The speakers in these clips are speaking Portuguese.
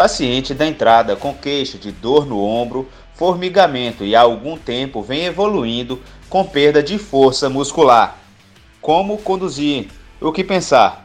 Paciente da entrada com queixa de dor no ombro, formigamento e há algum tempo vem evoluindo com perda de força muscular. Como conduzir? O que pensar?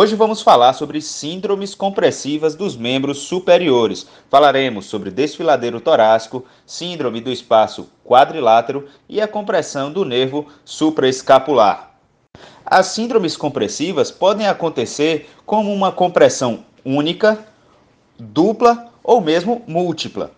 Hoje vamos falar sobre síndromes compressivas dos membros superiores. Falaremos sobre desfiladeiro torácico, síndrome do espaço quadrilátero e a compressão do nervo supraescapular. As síndromes compressivas podem acontecer como uma compressão única, dupla ou mesmo múltipla.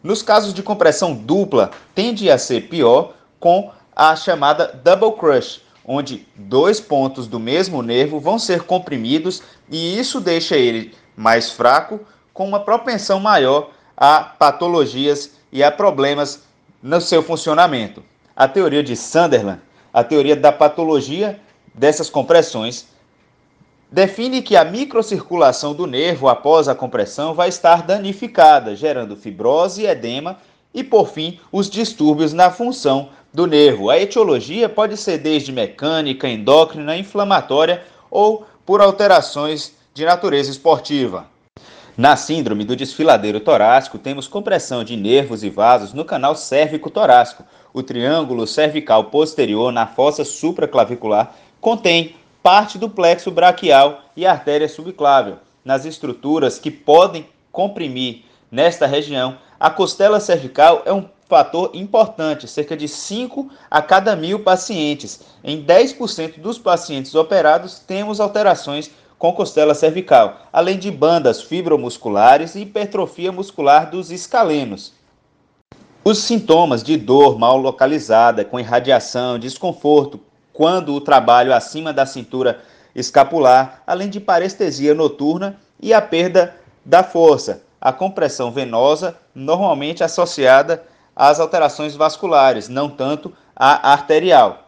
Nos casos de compressão dupla, tende a ser pior com a chamada double crush, onde dois pontos do mesmo nervo vão ser comprimidos e isso deixa ele mais fraco, com uma propensão maior a patologias e a problemas no seu funcionamento. A teoria de Sunderland, a teoria da patologia dessas compressões, define que a microcirculação do nervo após a compressão vai estar danificada, gerando fibrose, edema e, por fim, os distúrbios na função do nervo. A etiologia pode ser desde mecânica, endócrina, inflamatória ou por alterações de natureza esportiva. Na síndrome do desfiladeiro torácico, temos compressão de nervos e vasos no canal cérvico-torácico. O triângulo cervical posterior na fossa supraclavicular contém parte do plexo braquial e artéria subclável. Nas estruturas que podem comprimir nesta região, a costela cervical é um fator importante, cerca de 5 a cada mil pacientes. Em 10% dos pacientes operados, temos alterações com costela cervical, além de bandas fibromusculares e hipertrofia muscular dos escalenos. Os sintomas de dor mal localizada, com irradiação, desconforto, quando o trabalho acima da cintura escapular, além de parestesia noturna e a perda da força, a compressão venosa, normalmente associada às alterações vasculares, não tanto à arterial.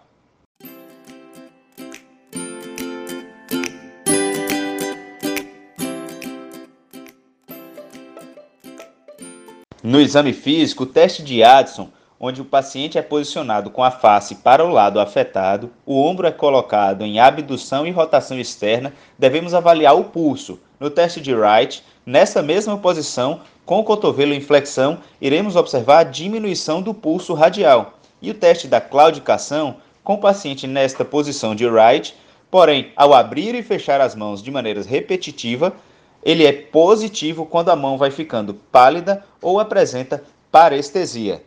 No exame físico, o teste de Addison, onde o paciente é posicionado com a face para o lado afetado, o ombro é colocado em abdução e rotação externa, devemos avaliar o pulso. No teste de Wright, nessa mesma posição, com o cotovelo em flexão, iremos observar a diminuição do pulso radial. E o teste da claudicação, com o paciente nesta posição de Wright, porém, ao abrir e fechar as mãos de maneira repetitiva, ele é positivo quando a mão vai ficando pálida ou apresenta parestesia.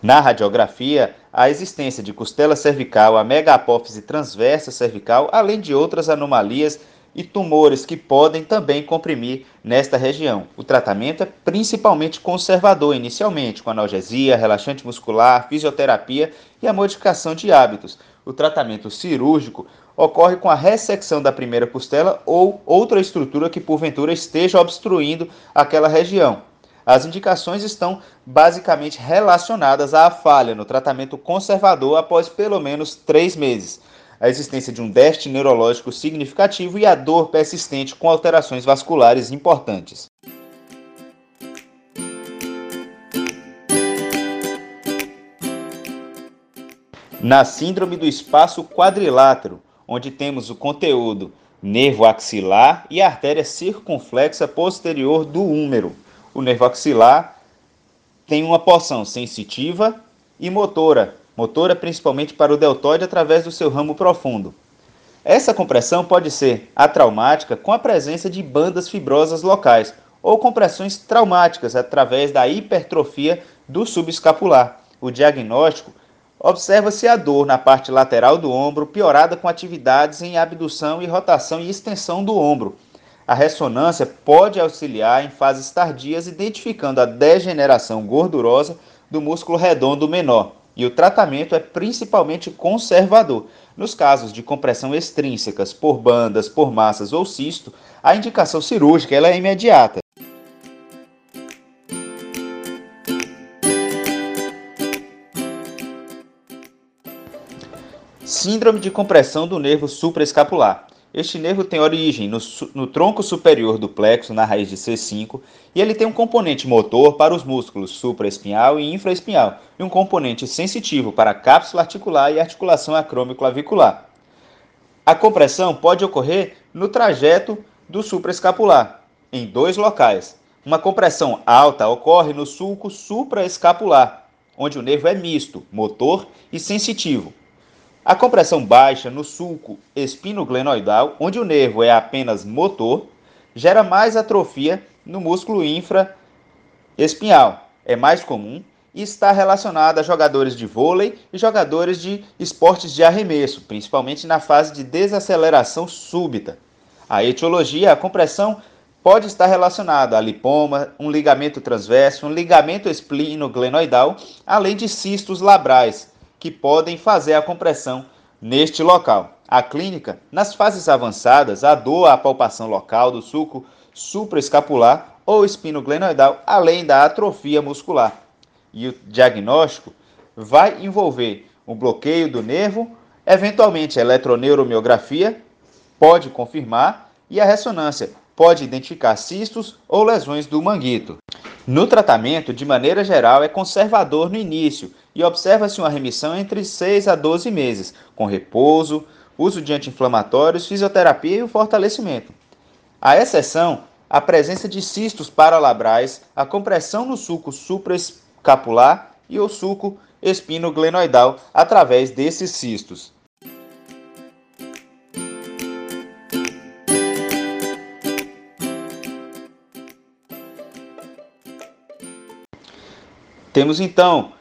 Na radiografia, a existência de costela cervical, a megapófise transversa cervical, além de outras anomalias e tumores que podem também comprimir nesta região. O tratamento é principalmente conservador inicialmente, com analgesia, relaxante muscular, fisioterapia e a modificação de hábitos. O tratamento cirúrgico ocorre com a ressecção da primeira costela ou outra estrutura que porventura esteja obstruindo aquela região. As indicações estão basicamente relacionadas à falha no tratamento conservador após pelo menos três meses a existência de um déficit neurológico significativo e a dor persistente com alterações vasculares importantes. Na síndrome do espaço quadrilátero, onde temos o conteúdo nervo axilar e artéria circunflexa posterior do húmero. O nervo axilar tem uma porção sensitiva e motora, motora principalmente para o deltoide através do seu ramo profundo. Essa compressão pode ser atraumática com a presença de bandas fibrosas locais ou compressões traumáticas através da hipertrofia do subescapular. O diagnóstico observa-se a dor na parte lateral do ombro piorada com atividades em abdução e rotação e extensão do ombro. A ressonância pode auxiliar em fases tardias, identificando a degeneração gordurosa do músculo redondo menor. E o tratamento é principalmente conservador. Nos casos de compressão extrínsecas por bandas, por massas ou cisto, a indicação cirúrgica ela é imediata. Síndrome de compressão do nervo supraescapular. Este nervo tem origem no, no, tronco superior do plexo, na raiz de C5, e ele tem um componente motor para os músculos supraespinhal e infraespinhal, e um componente sensitivo para a cápsula articular e articulação acromioclavicular. A compressão pode ocorrer no trajeto do supraescapular, em dois locais. Uma compressão alta ocorre no sulco supraescapular, onde o nervo é misto, motor e sensitivo. A compressão baixa no sulco espinoglenoidal, onde o nervo é apenas motor, gera mais atrofia no músculo infraespinhal. É mais comum e está relacionada a jogadores de vôlei e jogadores de esportes de arremesso, principalmente na fase de desaceleração súbita. A etiologia, a compressão pode estar relacionada a lipoma, um ligamento transverso, um ligamento esplinoglenoidal, além de cistos labrais, que podem fazer a compressão neste local. A clínica, nas fases avançadas, a dor à palpação local do sulco supraescapular ou espinoglenoidal, além da atrofia muscular. E o diagnóstico vai envolver o bloqueio do nervo, eventualmente a eletroneuromiografia pode confirmar e a ressonância pode identificar cistos ou lesões do manguito. No tratamento, de maneira geral, é conservador no início e observa-se uma remissão entre 6 a 12 meses, com repouso, uso de anti-inflamatórios, fisioterapia e o fortalecimento. A exceção, a presença de cistos paralabrais, a compressão no sulco supraescapular e o sulco espinoglenoidal através desses cistos. Temos então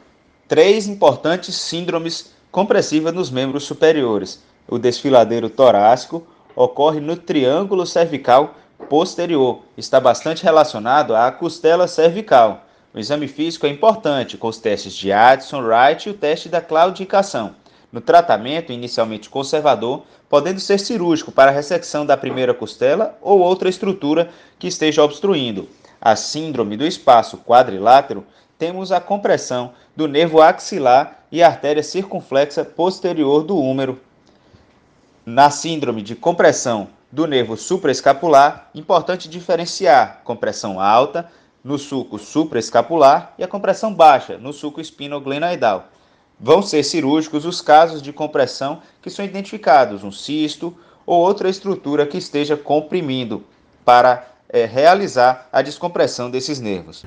três importantes síndromes compressivas nos membros superiores. O desfiladeiro torácico ocorre no triângulo cervical posterior, está bastante relacionado à costela cervical. O exame físico é importante, com os testes de Addison, Wright e o teste da claudicação. No tratamento, inicialmente conservador, podendo ser cirúrgico para a ressecção da primeira costela ou outra estrutura que esteja obstruindo. A síndrome do espaço quadrilátero temos a compressão do nervo axilar e artéria circunflexa posterior do húmero. Na síndrome de compressão do nervo supraescapular, importante diferenciar compressão alta no sulco supraescapular e a compressão baixa no sulco espinoglenoidal. Vão ser cirúrgicos os casos de compressão que são identificados, um cisto ou outra estrutura que esteja comprimindo para é, realizar a descompressão desses nervos.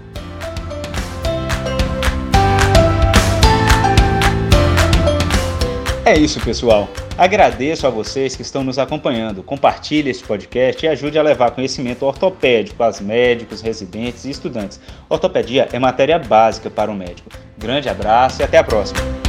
É isso, pessoal. Agradeço a vocês que estão nos acompanhando. Compartilhe este podcast e ajude a levar conhecimento ortopédico aos médicos, residentes e estudantes. Ortopedia é matéria básica para o médico. Grande abraço e até a próxima.